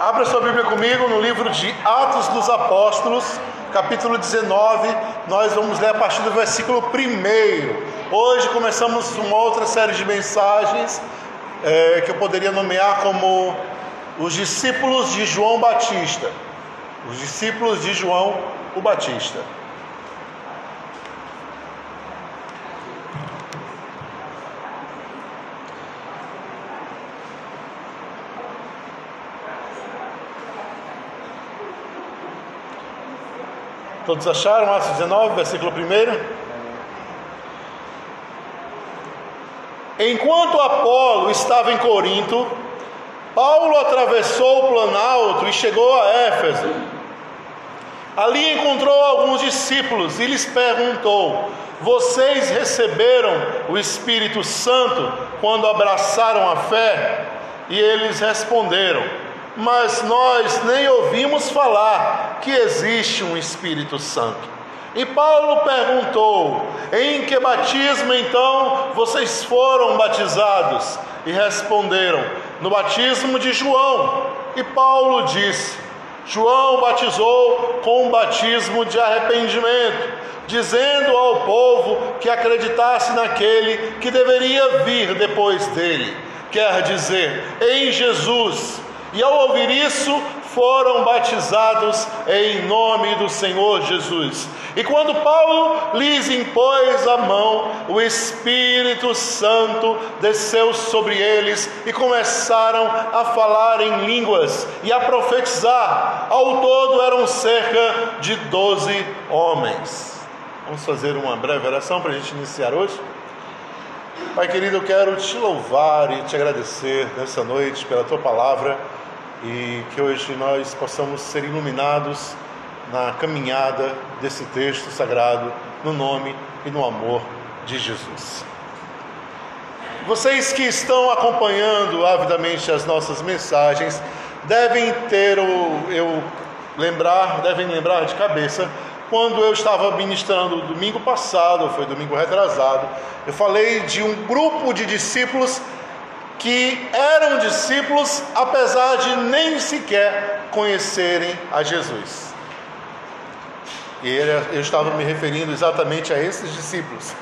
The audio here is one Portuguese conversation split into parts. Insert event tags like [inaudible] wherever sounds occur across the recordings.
Abra sua Bíblia comigo no livro de Atos dos Apóstolos, capítulo 19. Nós vamos ler a partir do versículo 1. Hoje começamos uma outra série de mensagens é, que eu poderia nomear como os discípulos de João Batista. Os discípulos de João o Batista. Todos acharam? Atos 19, versículo 1. Enquanto Apolo estava em Corinto, Paulo atravessou o planalto e chegou a Éfeso. Ali encontrou alguns discípulos e lhes perguntou: Vocês receberam o Espírito Santo quando abraçaram a fé? E eles responderam: mas nós nem ouvimos falar que existe um Espírito Santo. E Paulo perguntou: Em que batismo então vocês foram batizados? E responderam: No batismo de João. E Paulo disse: João batizou com um batismo de arrependimento, dizendo ao povo que acreditasse naquele que deveria vir depois dele, quer dizer, em Jesus e ao ouvir isso, foram batizados em nome do Senhor Jesus. E quando Paulo lhes impôs a mão, o Espírito Santo desceu sobre eles e começaram a falar em línguas e a profetizar. Ao todo eram cerca de doze homens. Vamos fazer uma breve oração para a gente iniciar hoje? Pai querido, eu quero te louvar e te agradecer nessa noite pela tua palavra e que hoje nós possamos ser iluminados na caminhada desse texto sagrado, no nome e no amor de Jesus. Vocês que estão acompanhando avidamente as nossas mensagens devem ter o eu lembrar, devem lembrar de cabeça quando eu estava ministrando domingo passado, foi domingo retrasado, eu falei de um grupo de discípulos que eram discípulos, apesar de nem sequer conhecerem a Jesus. E eu estava me referindo exatamente a esses discípulos,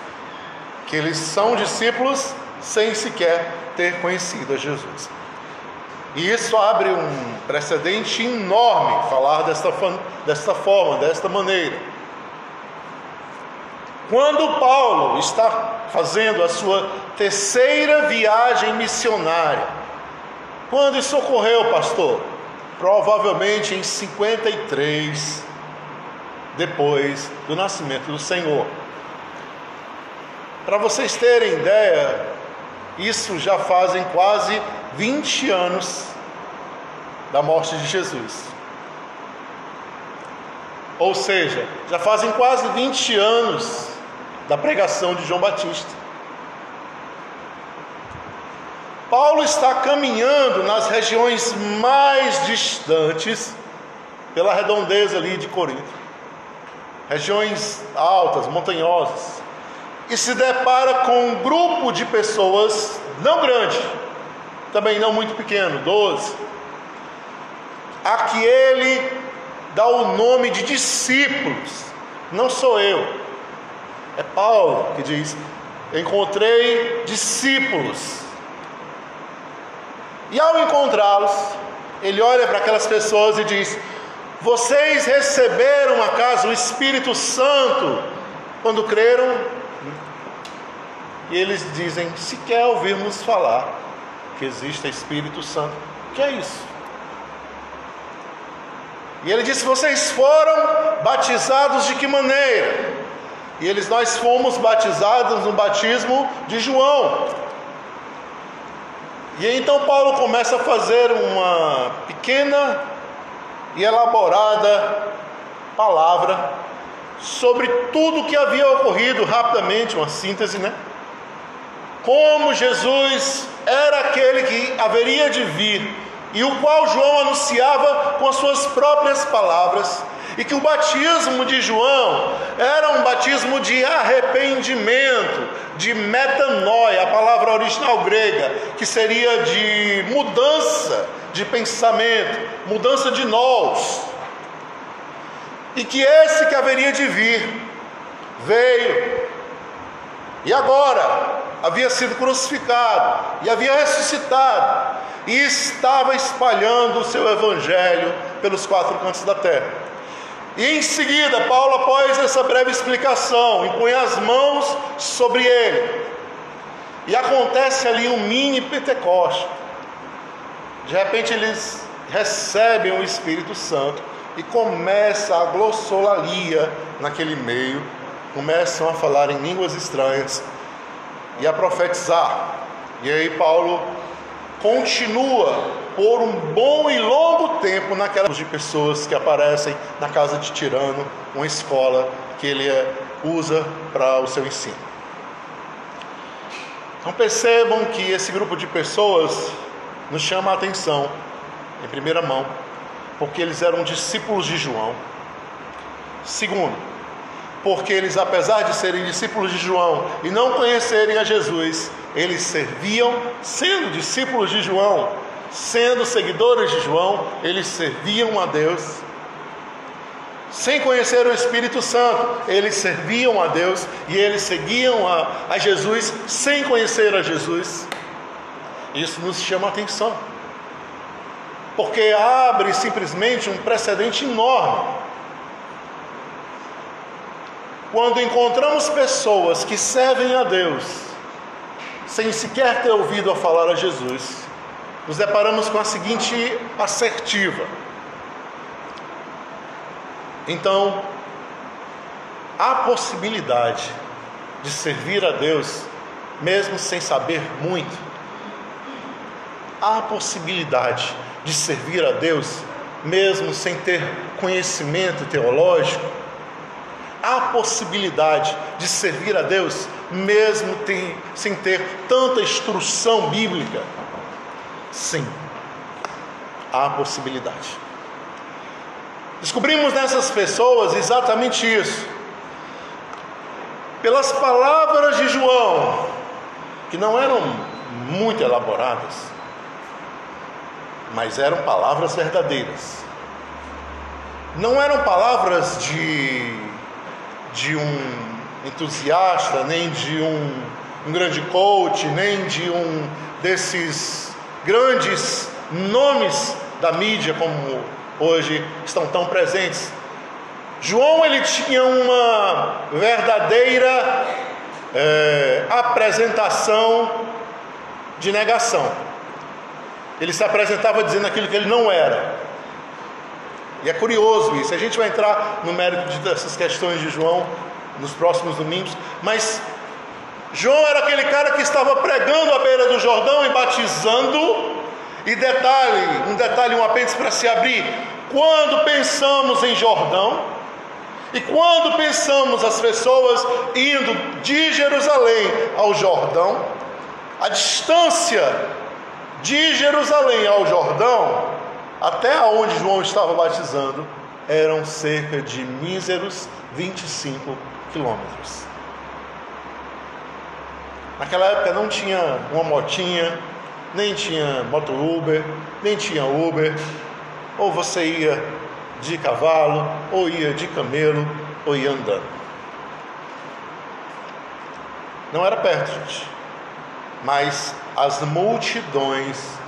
que eles são discípulos sem sequer ter conhecido a Jesus. E isso abre um precedente enorme falar desta, desta forma, desta maneira. Quando Paulo está fazendo a sua terceira viagem missionária, quando isso ocorreu, pastor? Provavelmente em 53, depois do nascimento do Senhor. Para vocês terem ideia, isso já fazem quase 20 anos da morte de Jesus. Ou seja, já fazem quase 20 anos da pregação de João Batista. Paulo está caminhando nas regiões mais distantes pela redondeza ali de Corinto, regiões altas, montanhosas, e se depara com um grupo de pessoas não grande, também não muito pequeno, doze, a que ele dá o nome de discípulos. Não sou eu, é Paulo que diz: Encontrei discípulos. E ao encontrá-los, ele olha para aquelas pessoas e diz: Vocês receberam acaso o Espírito Santo quando creram? E eles dizem: Se quer ouvirmos falar que existe Espírito Santo, o que é isso? E ele disse: Vocês foram batizados de que maneira? E eles nós fomos batizados no batismo de João. E então Paulo começa a fazer uma pequena e elaborada palavra sobre tudo o que havia ocorrido rapidamente, uma síntese, né? Como Jesus era aquele que haveria de vir e o qual João anunciava com as suas próprias palavras, e que o batismo de João era um batismo de arrependimento, de metanoia, a palavra original grega, que seria de mudança de pensamento, mudança de nós. E que esse que haveria de vir veio, e agora havia sido crucificado e havia ressuscitado e estava espalhando o seu evangelho pelos quatro cantos da terra. E em seguida, Paulo, após essa breve explicação, impõe as mãos sobre ele. E acontece ali um mini Pentecoste. De repente eles recebem o Espírito Santo e começa a glossolalia naquele meio, começam a falar em línguas estranhas e a profetizar. E aí Paulo continua por um bom e longo tempo naquelas de pessoas que aparecem na casa de tirano, uma escola que ele usa para o seu ensino. Então percebam que esse grupo de pessoas nos chama a atenção em primeira mão, porque eles eram discípulos de João. Segundo, porque eles, apesar de serem discípulos de João e não conhecerem a Jesus, eles serviam, sendo discípulos de João, sendo seguidores de João, eles serviam a Deus. Sem conhecer o Espírito Santo, eles serviam a Deus e eles seguiam a, a Jesus sem conhecer a Jesus. Isso nos chama a atenção, porque abre simplesmente um precedente enorme quando encontramos pessoas que servem a Deus sem sequer ter ouvido a falar a Jesus, nos deparamos com a seguinte assertiva. Então, há possibilidade de servir a Deus mesmo sem saber muito. Há possibilidade de servir a Deus mesmo sem ter conhecimento teológico há possibilidade de servir a Deus mesmo tem, sem ter tanta instrução bíblica? Sim, há possibilidade. Descobrimos nessas pessoas exatamente isso. Pelas palavras de João, que não eram muito elaboradas, mas eram palavras verdadeiras. Não eram palavras de de um entusiasta, nem de um, um grande coach, nem de um desses grandes nomes da mídia como hoje estão tão presentes. João ele tinha uma verdadeira é, apresentação de negação. Ele se apresentava dizendo aquilo que ele não era. E é curioso isso. A gente vai entrar no mérito dessas questões de João nos próximos domingos, mas João era aquele cara que estava pregando à beira do Jordão e batizando. E detalhe, um detalhe, um apêndice para se abrir. Quando pensamos em Jordão, e quando pensamos as pessoas indo de Jerusalém ao Jordão, a distância de Jerusalém ao Jordão até onde João estava batizando eram cerca de míseros 25 quilômetros. Naquela época não tinha uma motinha, nem tinha moto Uber, nem tinha Uber. Ou você ia de cavalo, ou ia de camelo, ou ia andando. Não era perto, gente. Mas as multidões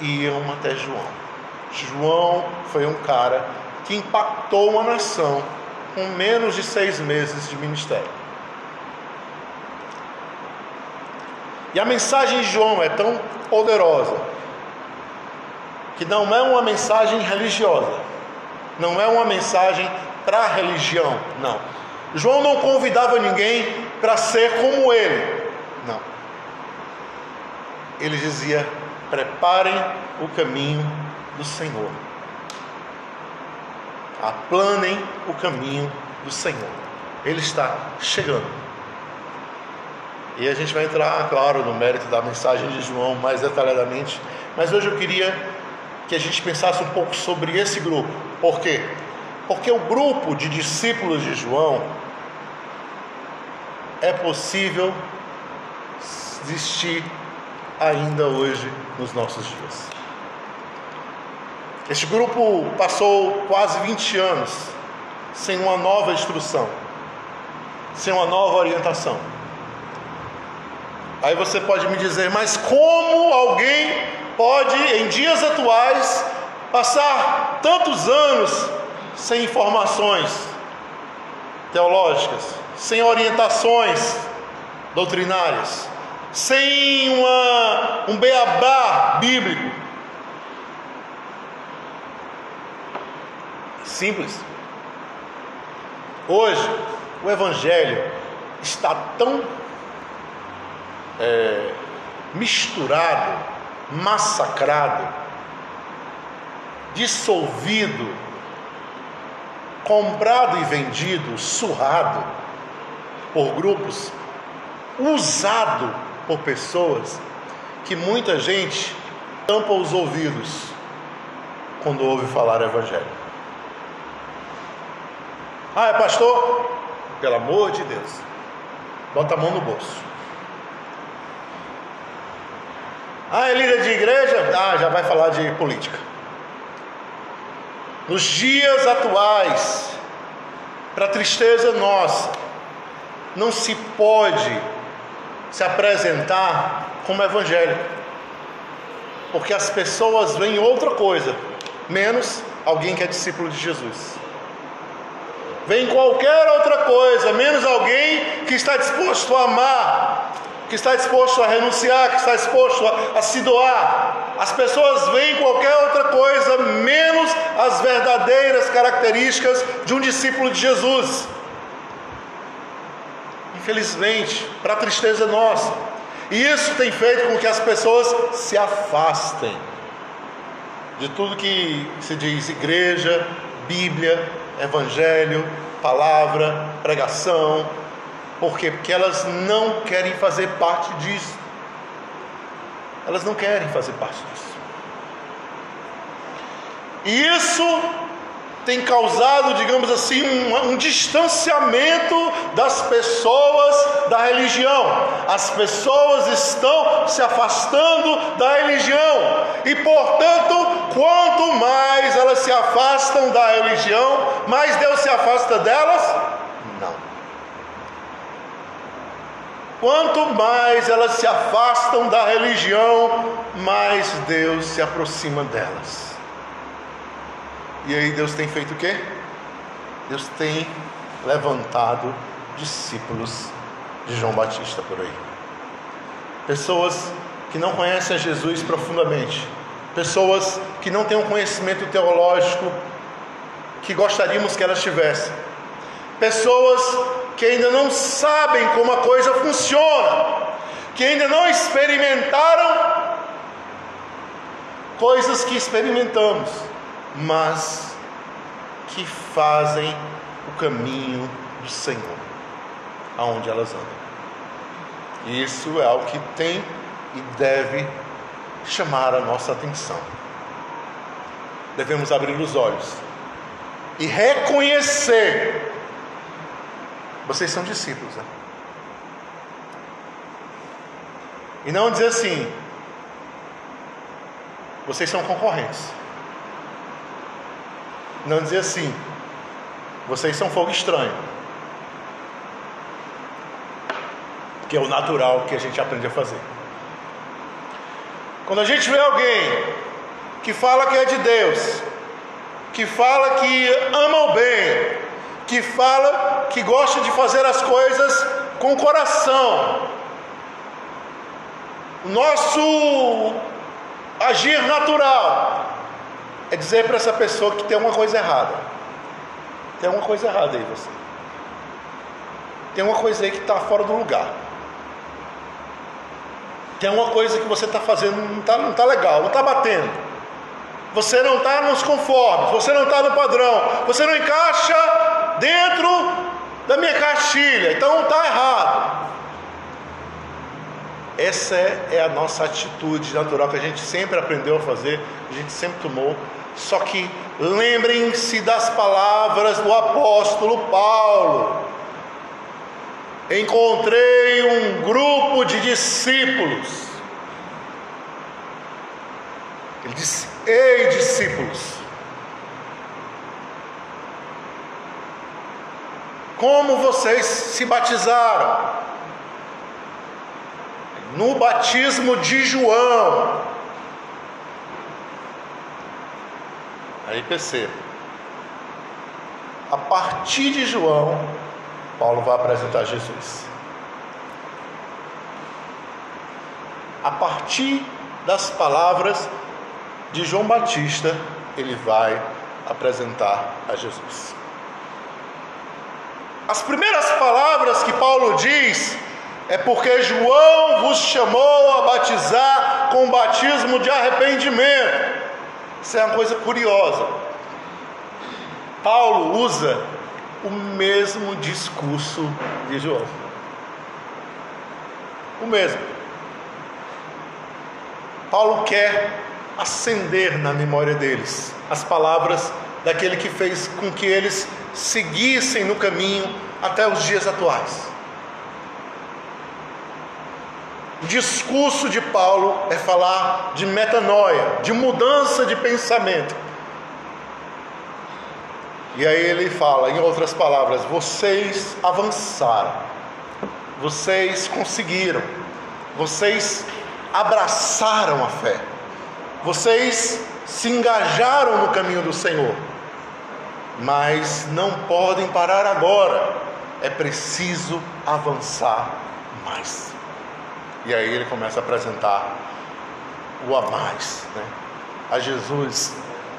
iam até João. João foi um cara que impactou uma nação com menos de seis meses de ministério. E a mensagem de João é tão poderosa que não é uma mensagem religiosa, não é uma mensagem para a religião, não. João não convidava ninguém para ser como ele, não. Ele dizia: preparem o caminho do Senhor. Aplanem o caminho do Senhor. Ele está chegando. E a gente vai entrar, claro, no mérito da mensagem de João mais detalhadamente. Mas hoje eu queria que a gente pensasse um pouco sobre esse grupo. Por quê? Porque o grupo de discípulos de João é possível existir ainda hoje nos nossos dias. Este grupo passou quase 20 anos sem uma nova instrução, sem uma nova orientação. Aí você pode me dizer, mas como alguém pode, em dias atuais, passar tantos anos sem informações teológicas, sem orientações doutrinárias, sem uma, um beabá bíblico? Simples. Hoje, o Evangelho está tão é, misturado, massacrado, dissolvido, comprado e vendido, surrado por grupos, usado por pessoas, que muita gente tampa os ouvidos quando ouve falar Evangelho. Ah, é pastor? Pelo amor de Deus, bota a mão no bolso. Ah, é líder de igreja? Ah, já vai falar de política. Nos dias atuais, para tristeza nossa, não se pode se apresentar como evangelho, porque as pessoas veem outra coisa, menos alguém que é discípulo de Jesus vem qualquer outra coisa, menos alguém que está disposto a amar, que está disposto a renunciar, que está disposto a, a se doar. As pessoas veem qualquer outra coisa, menos as verdadeiras características de um discípulo de Jesus. Infelizmente, para a tristeza nossa. E isso tem feito com que as pessoas se afastem de tudo que se diz igreja, Bíblia, Evangelho, palavra, pregação. Por quê? Porque elas não querem fazer parte disso. Elas não querem fazer parte disso. Isso tem causado, digamos assim, um, um, distanciamento das pessoas da religião. As pessoas estão se afastando da religião, e portanto, quanto mais elas se afastam da religião, mais Deus se afasta delas? Não. Quanto mais elas se afastam da religião, mais Deus se aproxima delas. E aí Deus tem feito o quê? Deus tem levantado discípulos de João Batista por aí. Pessoas que não conhecem a Jesus profundamente, pessoas que não têm um conhecimento teológico que gostaríamos que elas tivessem, pessoas que ainda não sabem como a coisa funciona, que ainda não experimentaram coisas que experimentamos mas que fazem o caminho do Senhor, aonde elas andam. Isso é algo que tem e deve chamar a nossa atenção. Devemos abrir os olhos e reconhecer. Vocês são discípulos, né? E não dizer assim, vocês são concorrentes. Não dizer assim, vocês são fogo estranho. Que é o natural que a gente aprende a fazer. Quando a gente vê alguém que fala que é de Deus, que fala que ama o bem, que fala que gosta de fazer as coisas com coração, nosso agir natural é dizer para essa pessoa que tem uma coisa errada. Tem uma coisa errada aí você. Tem uma coisa aí que está fora do lugar. Tem uma coisa que você está fazendo, não está não tá legal, não está batendo. Você não está nos conformes, você não está no padrão, você não encaixa dentro da minha caixilha, então está errado. Essa é, é a nossa atitude natural que a gente sempre aprendeu a fazer, a gente sempre tomou. Só que lembrem-se das palavras do apóstolo Paulo. Encontrei um grupo de discípulos. Ele disse: Ei, discípulos, como vocês se batizaram? No batismo de João. Aí perceba. A partir de João, Paulo vai apresentar Jesus. A partir das palavras de João Batista, ele vai apresentar a Jesus. As primeiras palavras que Paulo diz é porque João vos chamou a batizar com batismo de arrependimento. Isso é uma coisa curiosa. Paulo usa o mesmo discurso de João. O mesmo. Paulo quer acender na memória deles as palavras daquele que fez com que eles seguissem no caminho até os dias atuais. O discurso de Paulo é falar de metanoia, de mudança de pensamento. E aí ele fala, em outras palavras, vocês avançaram, vocês conseguiram, vocês abraçaram a fé, vocês se engajaram no caminho do Senhor, mas não podem parar agora, é preciso avançar mais. E aí ele começa a apresentar o a mais, né? a Jesus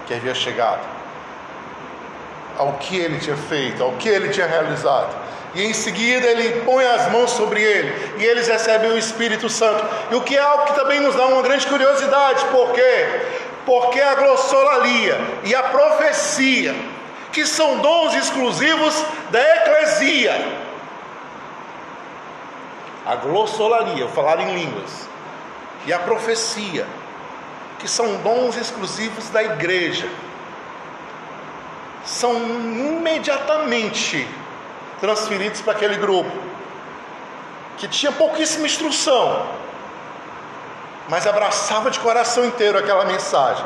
que havia chegado, ao que ele tinha feito, ao que ele tinha realizado. E em seguida ele põe as mãos sobre ele e eles recebem o Espírito Santo. E o que é algo que também nos dá uma grande curiosidade, por quê? Porque a glossolalia e a profecia, que são dons exclusivos da eclesia, a glossolaria, o falar em línguas, e a profecia, que são dons exclusivos da igreja, são imediatamente transferidos para aquele grupo que tinha pouquíssima instrução, mas abraçava de coração inteiro aquela mensagem.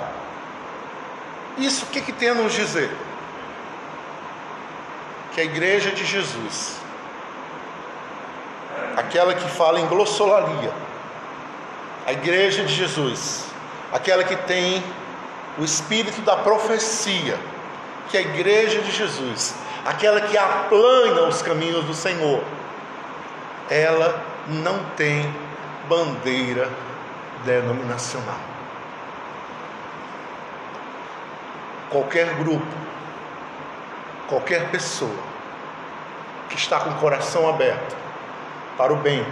Isso o que, que tem a nos dizer? Que a igreja de Jesus aquela que fala em glossolalia, a igreja de Jesus, aquela que tem o espírito da profecia, que é a igreja de Jesus, aquela que aplana os caminhos do Senhor, ela não tem bandeira denominacional. Qualquer grupo, qualquer pessoa que está com o coração aberto, para o bem,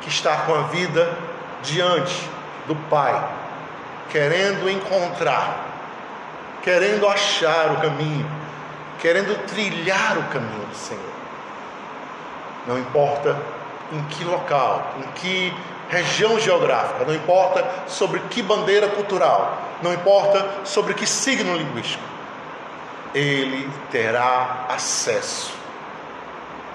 que está com a vida diante do Pai, querendo encontrar, querendo achar o caminho, querendo trilhar o caminho do Senhor. Não importa em que local, em que região geográfica, não importa sobre que bandeira cultural, não importa sobre que signo linguístico, ele terá acesso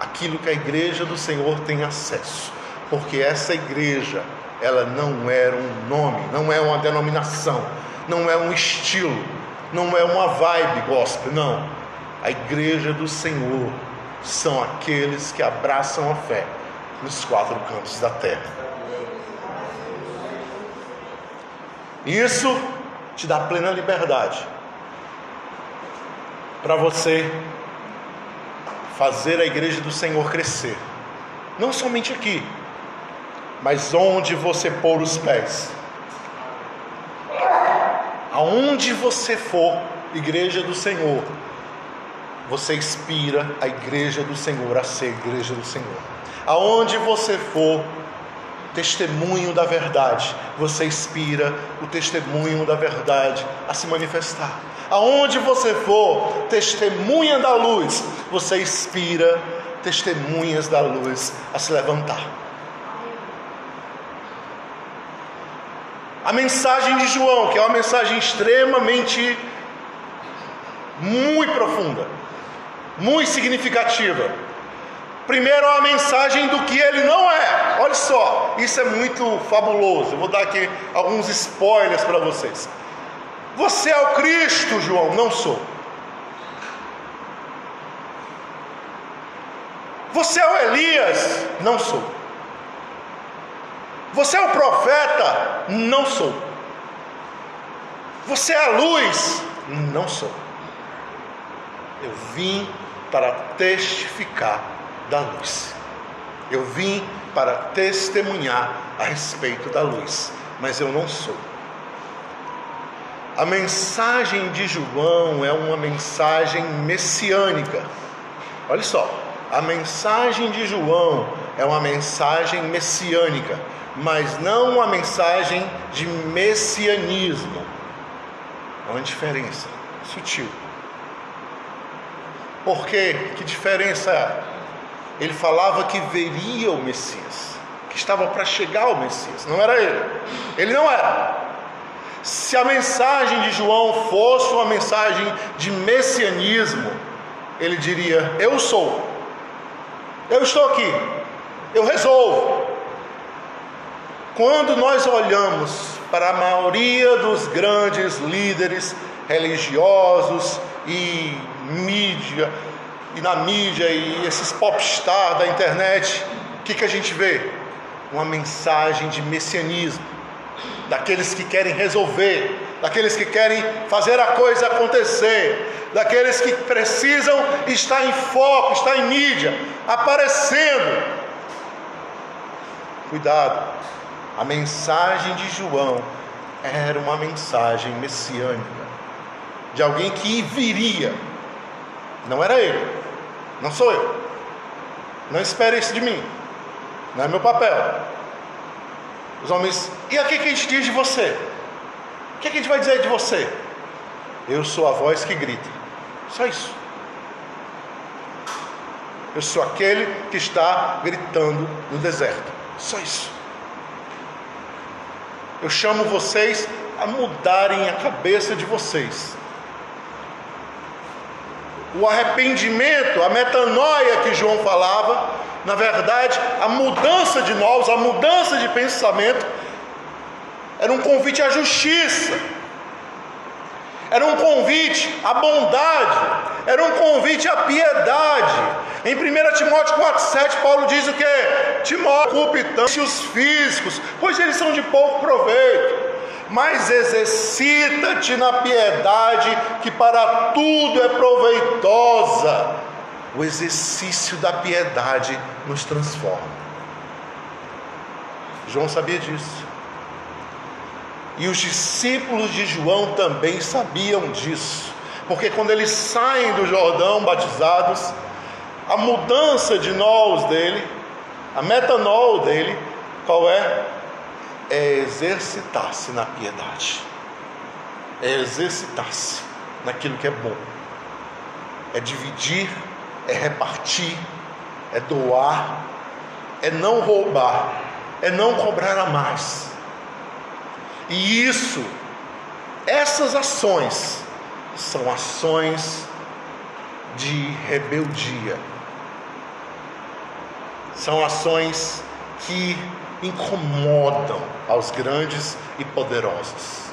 aquilo que a igreja do Senhor tem acesso, porque essa igreja, ela não era um nome, não é uma denominação, não é um estilo, não é uma vibe gospel, não. A igreja do Senhor são aqueles que abraçam a fé nos quatro cantos da terra. Isso te dá plena liberdade para você fazer a igreja do Senhor crescer. Não somente aqui, mas onde você pôr os pés. Aonde você for, igreja do Senhor, você inspira a igreja do Senhor a ser igreja do Senhor. Aonde você for, testemunho da verdade, você inspira o testemunho da verdade a se manifestar. Aonde você for, testemunha da luz, você inspira testemunhas da luz a se levantar. a mensagem de João, que é uma mensagem extremamente muito profunda, muito significativa. Primeiro, a mensagem do que ele não é. Olha só, isso é muito fabuloso. Eu vou dar aqui alguns spoilers para vocês. Você é o Cristo, João? Não sou. Você é o Elias? Não sou. Você é o profeta? Não sou. Você é a luz? Não sou. Eu vim para testificar da luz. Eu vim para testemunhar a respeito da luz, mas eu não sou. A mensagem de João é uma mensagem messiânica. Olha só, a mensagem de João é uma mensagem messiânica, mas não uma mensagem de messianismo. Há uma diferença sutil. Por quê? Que diferença é? Ele falava que veria o Messias, que estava para chegar o Messias, não era ele. Ele não era. Se a mensagem de João fosse uma mensagem de messianismo, ele diria: Eu sou, eu estou aqui, eu resolvo. Quando nós olhamos para a maioria dos grandes líderes religiosos e mídia, e na mídia e esses popstar da internet, o que, que a gente vê? Uma mensagem de messianismo daqueles que querem resolver, daqueles que querem fazer a coisa acontecer, daqueles que precisam estar em foco, estar em mídia, aparecendo. Cuidado, a mensagem de João era uma mensagem messiânica, de alguém que viria, não era ele, não sou eu, não espere isso de mim, não é meu papel. Os homens, e aqui que a gente diz de você? O que, que a gente vai dizer de você? Eu sou a voz que grita. Só isso. Eu sou aquele que está gritando no deserto. Só isso. Eu chamo vocês a mudarem a cabeça de vocês. O arrependimento, a metanoia que João falava, na verdade, a mudança de nós, a mudança de pensamento, era um convite à justiça, era um convite à bondade, era um convite à piedade. Em 1 Timóteo 4,7, Paulo diz o que? Timóteo, culpe os físicos, pois eles são de pouco proveito mas exercita-te na piedade, que para tudo é proveitosa. O exercício da piedade nos transforma. João sabia disso. E os discípulos de João também sabiam disso. Porque quando eles saem do Jordão batizados, a mudança de nós dele, a metanol dele, qual é? É exercitar-se na piedade, é exercitar-se naquilo que é bom, é dividir, é repartir, é doar, é não roubar, é não cobrar a mais. E isso, essas ações, são ações de rebeldia, são ações que incomodam aos grandes e poderosos.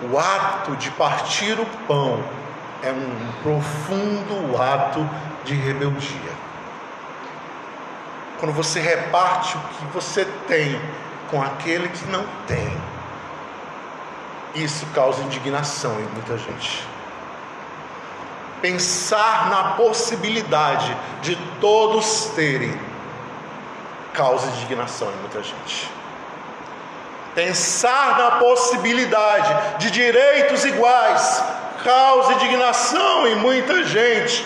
O ato de partir o pão é um profundo ato de rebeldia. Quando você reparte o que você tem com aquele que não tem, isso causa indignação em muita gente. Pensar na possibilidade de todos terem causa indignação em muita gente. Pensar na possibilidade de direitos iguais causa indignação em muita gente.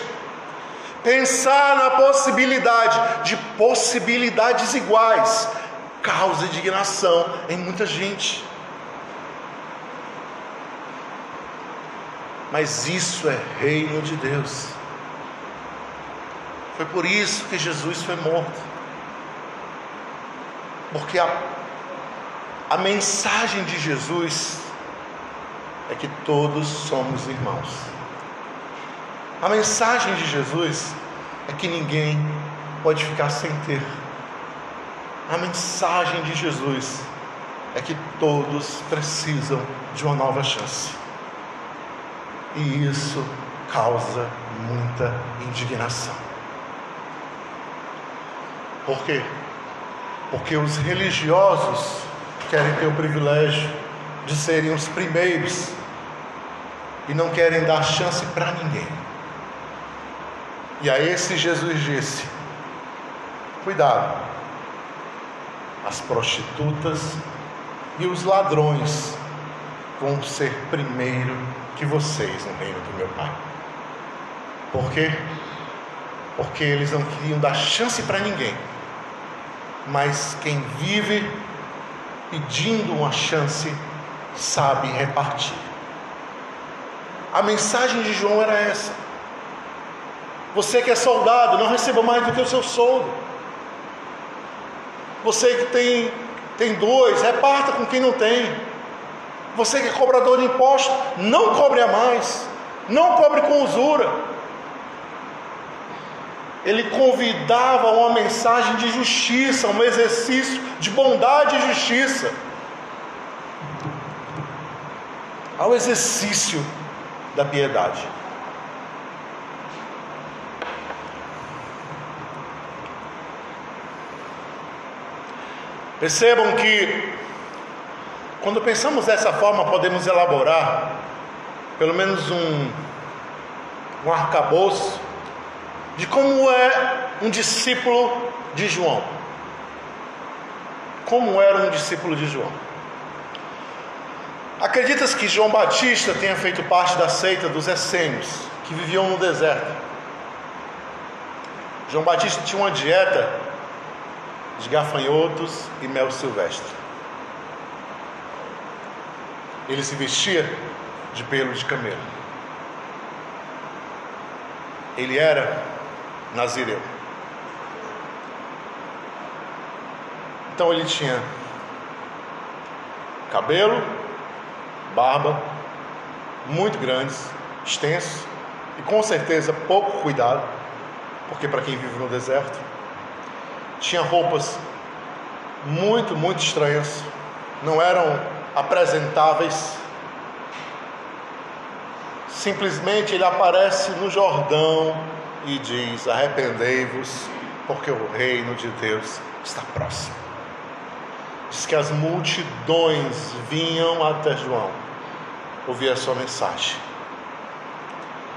Pensar na possibilidade de possibilidades iguais causa indignação em muita gente. Mas isso é reino de Deus. Foi por isso que Jesus foi morto porque a, A mensagem de Jesus é que todos somos irmãos. A mensagem de Jesus é que ninguém pode ficar sem ter. A mensagem de Jesus é que todos precisam de uma nova chance. E isso causa muita indignação. Por quê? Porque os religiosos querem ter o privilégio de serem os primeiros e não querem dar chance para ninguém. E a esse Jesus disse: Cuidado, as prostitutas e os ladrões vão ser primeiro que vocês no reino do meu Pai. Por quê? Porque eles não queriam dar chance para ninguém. Mas quem vive pedindo uma chance sabe repartir. A mensagem de João era essa. Você que é soldado, não receba mais do que o seu soldo. Você que tem, tem dois, reparta com quem não tem. Você que é cobrador de impostos, não cobre a mais. Não cobre com usura. Ele convidava uma mensagem de justiça, um exercício de bondade e justiça. Ao exercício da piedade. Percebam que, quando pensamos dessa forma, podemos elaborar pelo menos um, um arcabouço de como é um discípulo de João. Como era um discípulo de João. Acreditas que João Batista tenha feito parte da seita dos essênios, que viviam no deserto? João Batista tinha uma dieta de gafanhotos e mel silvestre. Ele se vestia de pelo de camelo. Ele era nazireu. Então ele tinha cabelo, barba, muito grandes, extensos, e com certeza pouco cuidado, porque para quem vive no deserto, tinha roupas muito, muito estranhas, não eram apresentáveis. Simplesmente ele aparece no Jordão e diz: Arrependei-vos, porque o reino de Deus está próximo. Diz que as multidões vinham até João ouvir a sua mensagem.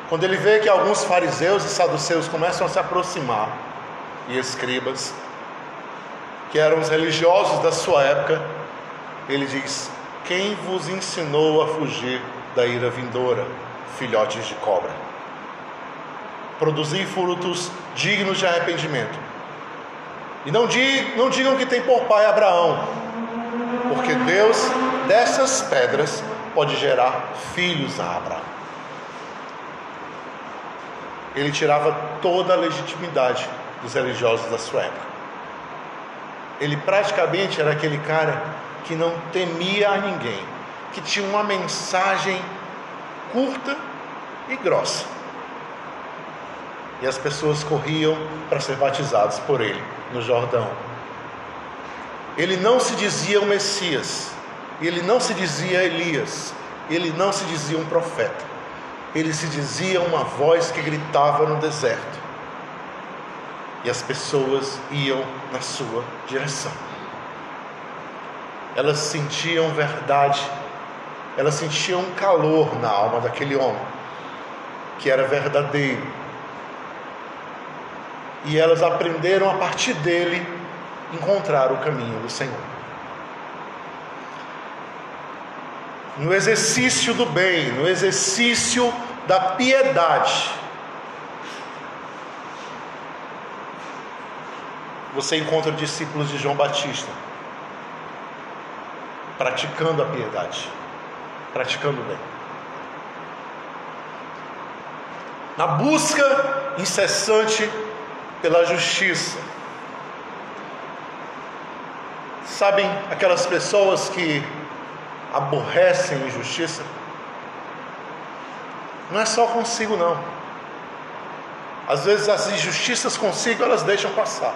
Quando ele vê que alguns fariseus e saduceus começam a se aproximar, e escribas, que eram os religiosos da sua época, ele diz: Quem vos ensinou a fugir da ira vindoura, filhotes de cobra? Produzir frutos dignos de arrependimento. E não, digam, não digam que tem por pai Abraão, porque Deus dessas pedras pode gerar filhos a Abraão. Ele tirava toda a legitimidade dos religiosos da sua época. Ele praticamente era aquele cara que não temia a ninguém, que tinha uma mensagem curta e grossa. E as pessoas corriam para ser batizados por ele no Jordão. Ele não se dizia o Messias, ele não se dizia Elias, ele não se dizia um profeta, ele se dizia uma voz que gritava no deserto e as pessoas iam na sua direção. Elas sentiam verdade, elas sentiam um calor na alma daquele homem, que era verdadeiro. E elas aprenderam a partir dele encontrar o caminho do Senhor. No exercício do bem, no exercício da piedade, você encontra discípulos de João Batista praticando a piedade, praticando o bem. Na busca incessante pela justiça, Sabem aquelas pessoas que aborrecem injustiça? Não é só consigo, não. Às vezes as injustiças consigo elas deixam passar,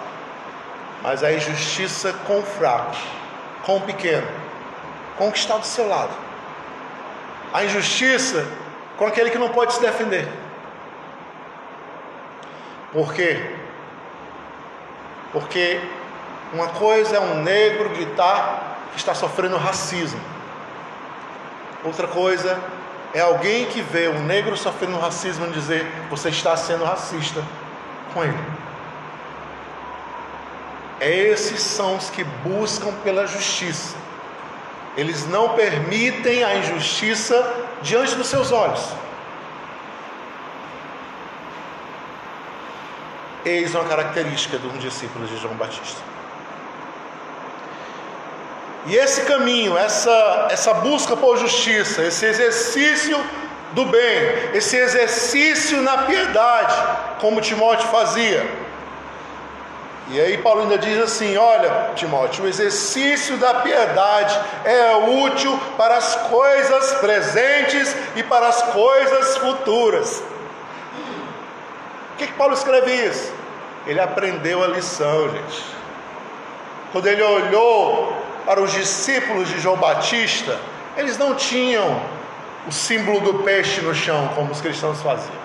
mas a injustiça com o fraco, com o pequeno, com o que está do seu lado. A injustiça com aquele que não pode se defender. Por quê? Porque uma coisa é um negro gritar que está sofrendo racismo. Outra coisa é alguém que vê um negro sofrendo racismo e dizer você está sendo racista com ele. Esses são os que buscam pela justiça. Eles não permitem a injustiça diante dos seus olhos. Eis uma característica de um discípulo de João Batista. E esse caminho, essa, essa busca por justiça, esse exercício do bem, esse exercício na piedade, como Timóteo fazia. E aí Paulo ainda diz assim: olha, Timóteo, o exercício da piedade é útil para as coisas presentes e para as coisas futuras. Que, que Paulo escreve isso? Ele aprendeu a lição, gente. Quando ele olhou para os discípulos de João Batista, eles não tinham o símbolo do peixe no chão, como os cristãos faziam.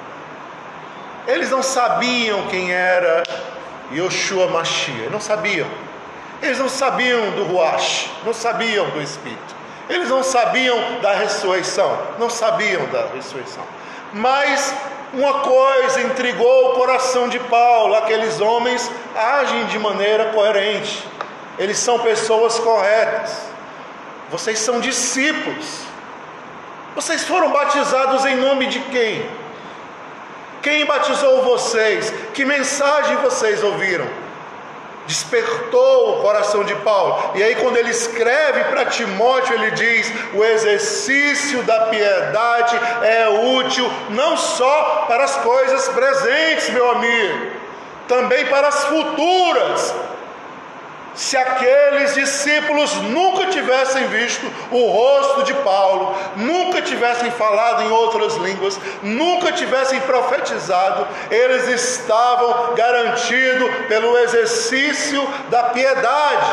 Eles não sabiam quem era Yoshua Mashiach, não sabiam. Eles não sabiam do Ruach, não sabiam do Espírito. Eles não sabiam da ressurreição, não sabiam da ressurreição. Mas uma coisa intrigou o coração de Paulo: aqueles homens agem de maneira coerente, eles são pessoas corretas, vocês são discípulos, vocês foram batizados em nome de quem? Quem batizou vocês? Que mensagem vocês ouviram? Despertou o coração de Paulo. E aí, quando ele escreve para Timóteo, ele diz: o exercício da piedade é útil não só para as coisas presentes, meu amigo, também para as futuras. Se aqueles discípulos nunca tivessem visto o rosto de Paulo, nunca tivessem falado em outras línguas, nunca tivessem profetizado, eles estavam garantidos pelo exercício da piedade.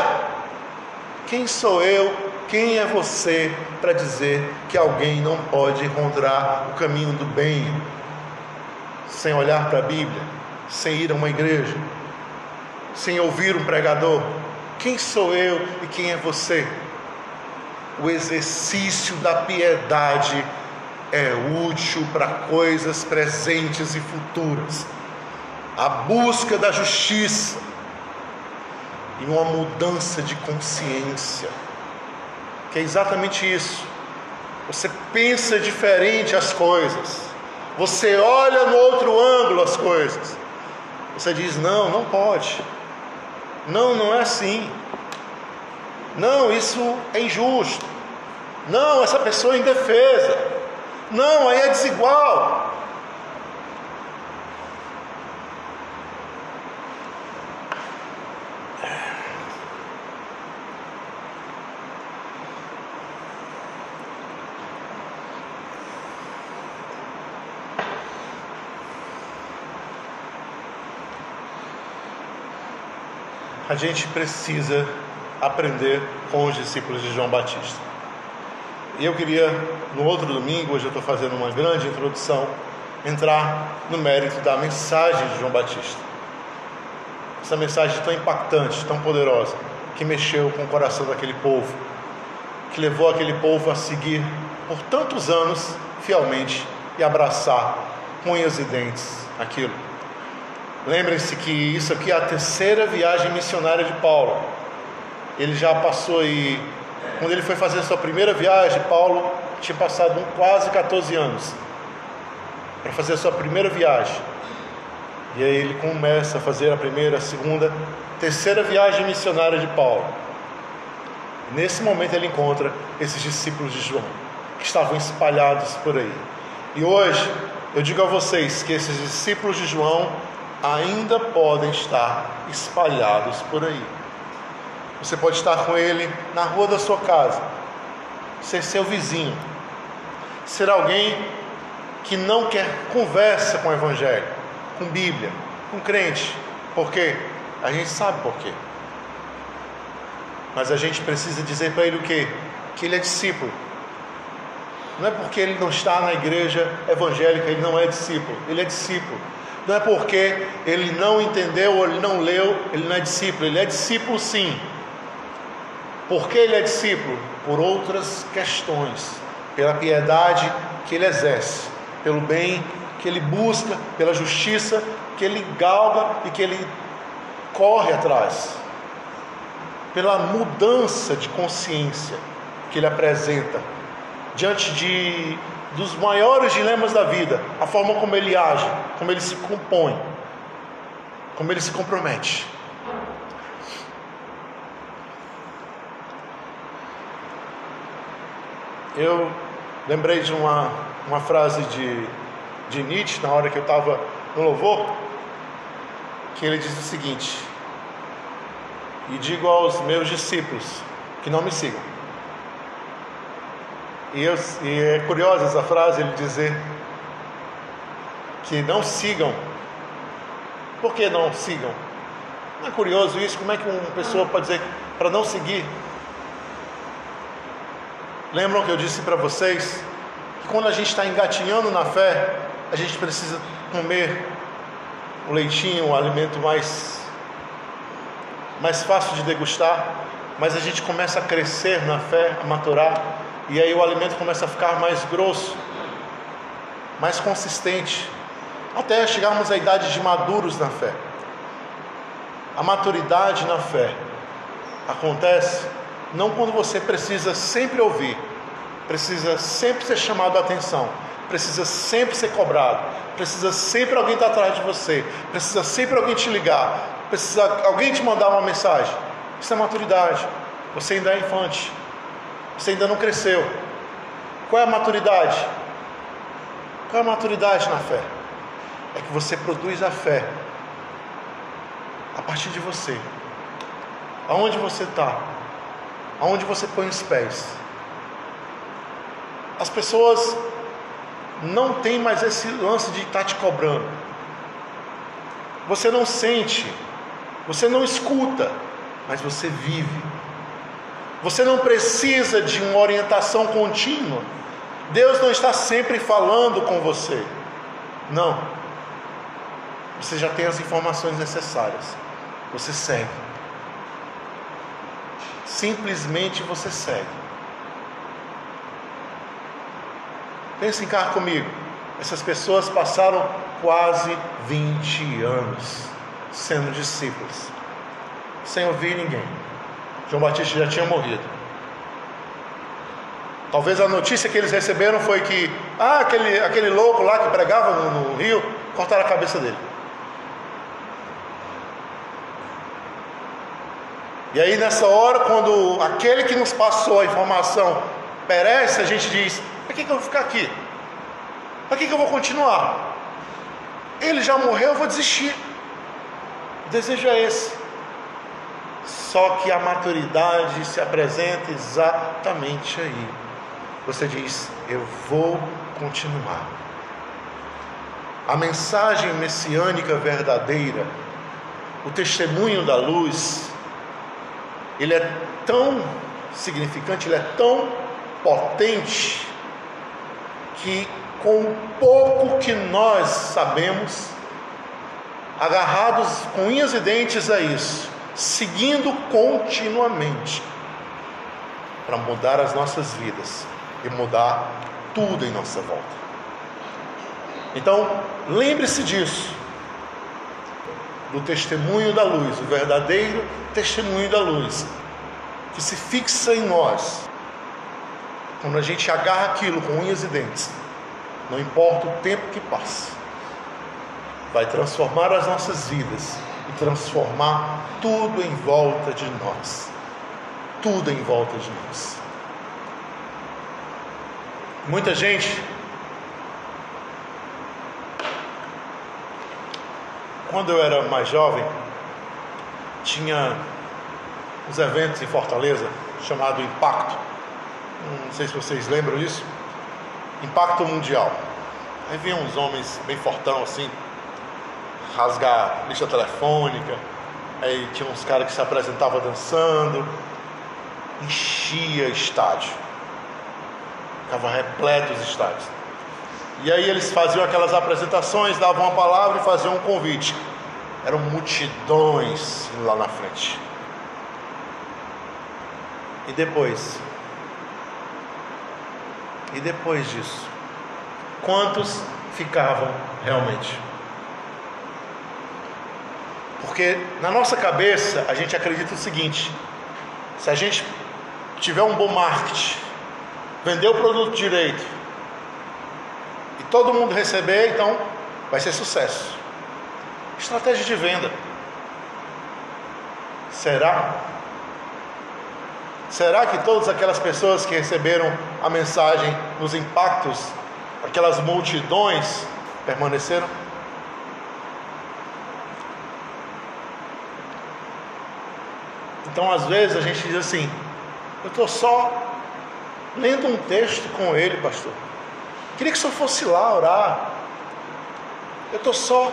Quem sou eu? Quem é você para dizer que alguém não pode encontrar o caminho do bem sem olhar para a Bíblia, sem ir a uma igreja, sem ouvir um pregador? Quem sou eu e quem é você? O exercício da piedade é útil para coisas presentes e futuras. A busca da justiça e uma mudança de consciência, que é exatamente isso. Você pensa diferente as coisas, você olha no outro ângulo as coisas. Você diz: não, não pode. Não, não é assim. Não, isso é injusto. Não, essa pessoa é indefesa. Não, aí é desigual. A gente precisa aprender com os discípulos de João Batista. E eu queria, no outro domingo, hoje eu estou fazendo uma grande introdução, entrar no mérito da mensagem de João Batista. Essa mensagem tão impactante, tão poderosa, que mexeu com o coração daquele povo, que levou aquele povo a seguir por tantos anos fielmente e abraçar com unhas e dentes aquilo. Lembrem-se que isso aqui é a terceira viagem missionária de Paulo. Ele já passou aí, quando ele foi fazer a sua primeira viagem, Paulo tinha passado quase 14 anos para fazer a sua primeira viagem. E aí ele começa a fazer a primeira, a segunda, terceira viagem missionária de Paulo. Nesse momento ele encontra esses discípulos de João, que estavam espalhados por aí. E hoje eu digo a vocês que esses discípulos de João ainda podem estar espalhados por aí. Você pode estar com ele na rua da sua casa, ser seu vizinho, ser alguém que não quer conversa com o Evangelho, com Bíblia, com crente. Por quê? A gente sabe por quê. Mas a gente precisa dizer para ele o quê? Que ele é discípulo. Não é porque ele não está na igreja evangélica, ele não é discípulo. Ele é discípulo. Não é porque ele não entendeu ou ele não leu, ele não é discípulo. Ele é discípulo sim. Por que ele é discípulo? Por outras questões. Pela piedade que ele exerce, pelo bem que ele busca, pela justiça que ele galga e que ele corre atrás, pela mudança de consciência que ele apresenta diante de dos maiores dilemas da vida, a forma como ele age, como ele se compõe, como ele se compromete. Eu lembrei de uma, uma frase de, de Nietzsche na hora que eu estava no louvor, que ele diz o seguinte: E digo aos meus discípulos que não me sigam. E, eu, e é curiosa essa frase, ele dizer que não sigam. Por que não sigam? Não é curioso isso? Como é que uma pessoa pode dizer para não seguir? Lembram que eu disse para vocês que quando a gente está engatinhando na fé, a gente precisa comer o leitinho, o alimento mais, mais fácil de degustar, mas a gente começa a crescer na fé, a maturar, e aí o alimento começa a ficar mais grosso, mais consistente, até chegarmos à idade de maduros na fé. A maturidade na fé acontece não quando você precisa sempre ouvir, precisa sempre ser chamado a atenção, precisa sempre ser cobrado, precisa sempre alguém estar atrás de você, precisa sempre alguém te ligar, precisa alguém te mandar uma mensagem. Isso é maturidade. Você ainda é infante, você ainda não cresceu. Qual é a maturidade? Qual é a maturidade na fé? É que você produz a fé a partir de você. Aonde você está? Aonde você põe os pés? As pessoas não têm mais esse lance de estar tá te cobrando. Você não sente, você não escuta, mas você vive. Você não precisa de uma orientação contínua. Deus não está sempre falando com você. Não. Você já tem as informações necessárias. Você segue. Simplesmente você segue. Pense em cá comigo. Essas pessoas passaram quase 20 anos sendo discípulos, sem ouvir ninguém. João Batista já tinha morrido. Talvez a notícia que eles receberam foi que, ah, aquele, aquele louco lá que pregava no, no rio, cortaram a cabeça dele. E aí nessa hora, quando aquele que nos passou a informação perece, a gente diz: para que, que eu vou ficar aqui? Para que, que eu vou continuar? Ele já morreu, eu vou desistir. O desejo é esse. Só que a maturidade se apresenta exatamente aí. Você diz: Eu vou continuar. A mensagem messiânica verdadeira, o testemunho da luz, ele é tão significante, ele é tão potente que com pouco que nós sabemos, agarrados com unhas e dentes a isso, seguindo continuamente para mudar as nossas vidas e mudar tudo em nossa volta. Então, lembre-se disso, do testemunho da luz, o verdadeiro testemunho da luz, que se fixa em nós quando a gente agarra aquilo com unhas e dentes, não importa o tempo que passe, vai transformar as nossas vidas e transformar tudo em volta de nós. Tudo em volta de nós. Muita gente quando eu era mais jovem, tinha uns eventos em Fortaleza chamado Impacto. Não sei se vocês lembram disso. Impacto Mundial. Aí vinham uns homens bem fortão assim, rasgar lista telefônica. Aí tinha uns caras que se apresentavam dançando. Enchia estádio. Ficava repleto os estádios. E aí eles faziam aquelas apresentações, davam uma palavra e faziam um convite. Eram multidões lá na frente. E depois? E depois disso? Quantos ficavam realmente? Porque na nossa cabeça a gente acredita o seguinte: se a gente tiver um bom marketing, vender o produto direito e todo mundo receber, então vai ser sucesso. Estratégia de venda. Será? Será que todas aquelas pessoas que receberam a mensagem nos impactos, aquelas multidões, permaneceram? Então, às vezes, a gente diz assim: eu estou só lendo um texto com ele, pastor. Queria que o senhor fosse lá orar. Eu estou só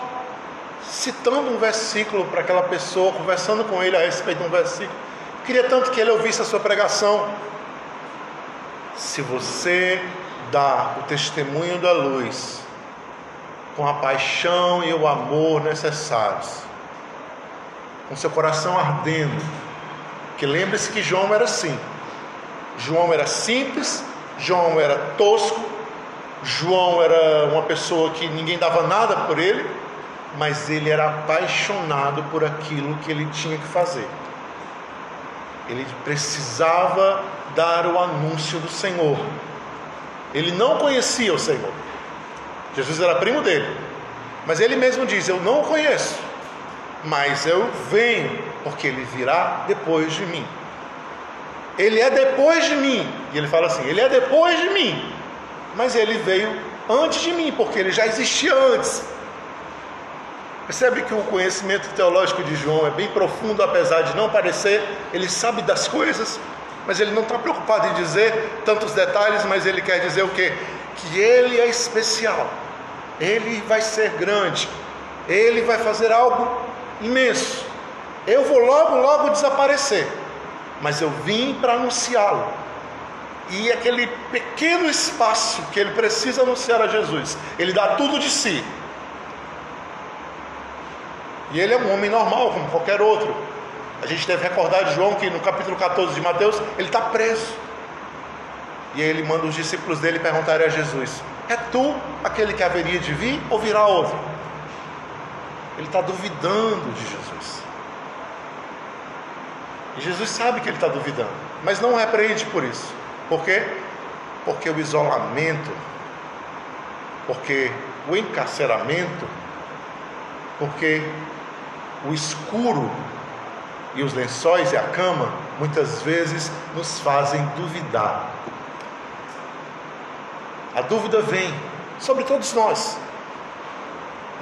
citando um versículo para aquela pessoa, conversando com ele a respeito de um versículo. Queria tanto que ele ouvisse a sua pregação. Se você dá o testemunho da luz com a paixão e o amor necessários, com seu coração ardendo, que lembre-se que João era assim. João era simples, João era tosco, João era uma pessoa que ninguém dava nada por ele, mas ele era apaixonado por aquilo que ele tinha que fazer. Ele precisava dar o anúncio do Senhor. Ele não conhecia o Senhor. Jesus era primo dele. Mas ele mesmo diz: Eu não o conheço, mas eu venho, porque ele virá depois de mim. Ele é depois de mim. E ele fala assim: Ele é depois de mim. Mas ele veio antes de mim, porque ele já existia antes. Percebe que o conhecimento teológico de João é bem profundo, apesar de não parecer, ele sabe das [laughs] coisas, mas ele não está preocupado em dizer tantos detalhes, mas ele quer dizer o quê? Que ele é especial, ele vai ser grande, ele vai fazer algo imenso. Eu vou logo, logo desaparecer, mas eu vim para anunciá-lo. E aquele pequeno espaço que ele precisa anunciar a Jesus, ele dá tudo de si e ele é um homem normal, como qualquer outro. A gente deve recordar de João que no capítulo 14 de Mateus ele está preso. E ele manda os discípulos dele perguntarem a Jesus: É tu aquele que haveria de vir ou virá outro? Ele está duvidando de Jesus. E Jesus sabe que ele está duvidando, mas não repreende por isso. Por quê? Porque o isolamento, porque o encarceramento, porque o escuro e os lençóis e a cama muitas vezes nos fazem duvidar. A dúvida vem sobre todos nós.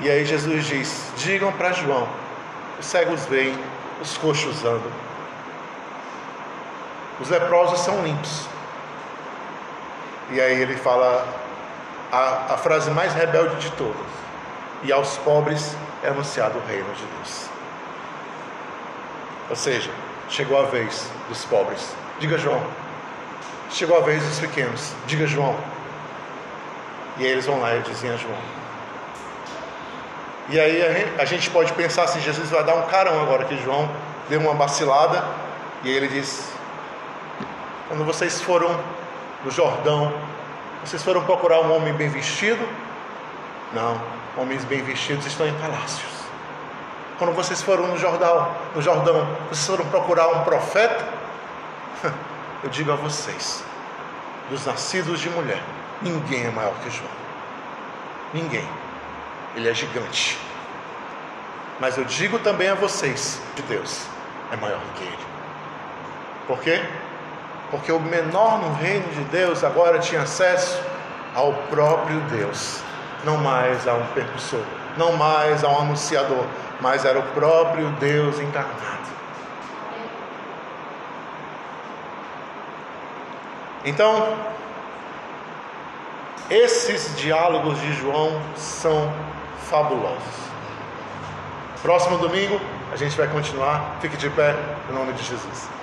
E aí Jesus diz: Digam para João: os cegos veem, os coxos andam, os leprosos são limpos. E aí ele fala a, a frase mais rebelde de todas: E aos pobres é anunciado o reino de Deus. Ou seja, chegou a vez dos pobres. Diga João. Chegou a vez dos pequenos. Diga João. E aí eles vão lá e dizem a João. E aí a gente pode pensar assim, Jesus vai dar um carão agora que João deu uma vacilada. E aí ele diz: Quando vocês foram no Jordão, vocês foram procurar um homem bem vestido? Não, homens bem vestidos estão em palácios. Quando vocês foram no Jordão, no Jordão, vocês foram procurar um profeta? [laughs] Eu digo a vocês, dos nascidos de mulher, ninguém é maior que João. Ninguém. Ele é gigante. Mas eu digo também a vocês, de Deus é maior que ele. Por quê? porque o menor no reino de Deus agora tinha acesso ao próprio Deus, não mais a um percussor, não mais a um anunciador, mas era o próprio Deus encarnado. Então, esses diálogos de João são fabulosos. Próximo domingo a gente vai continuar. Fique de pé em nome de Jesus.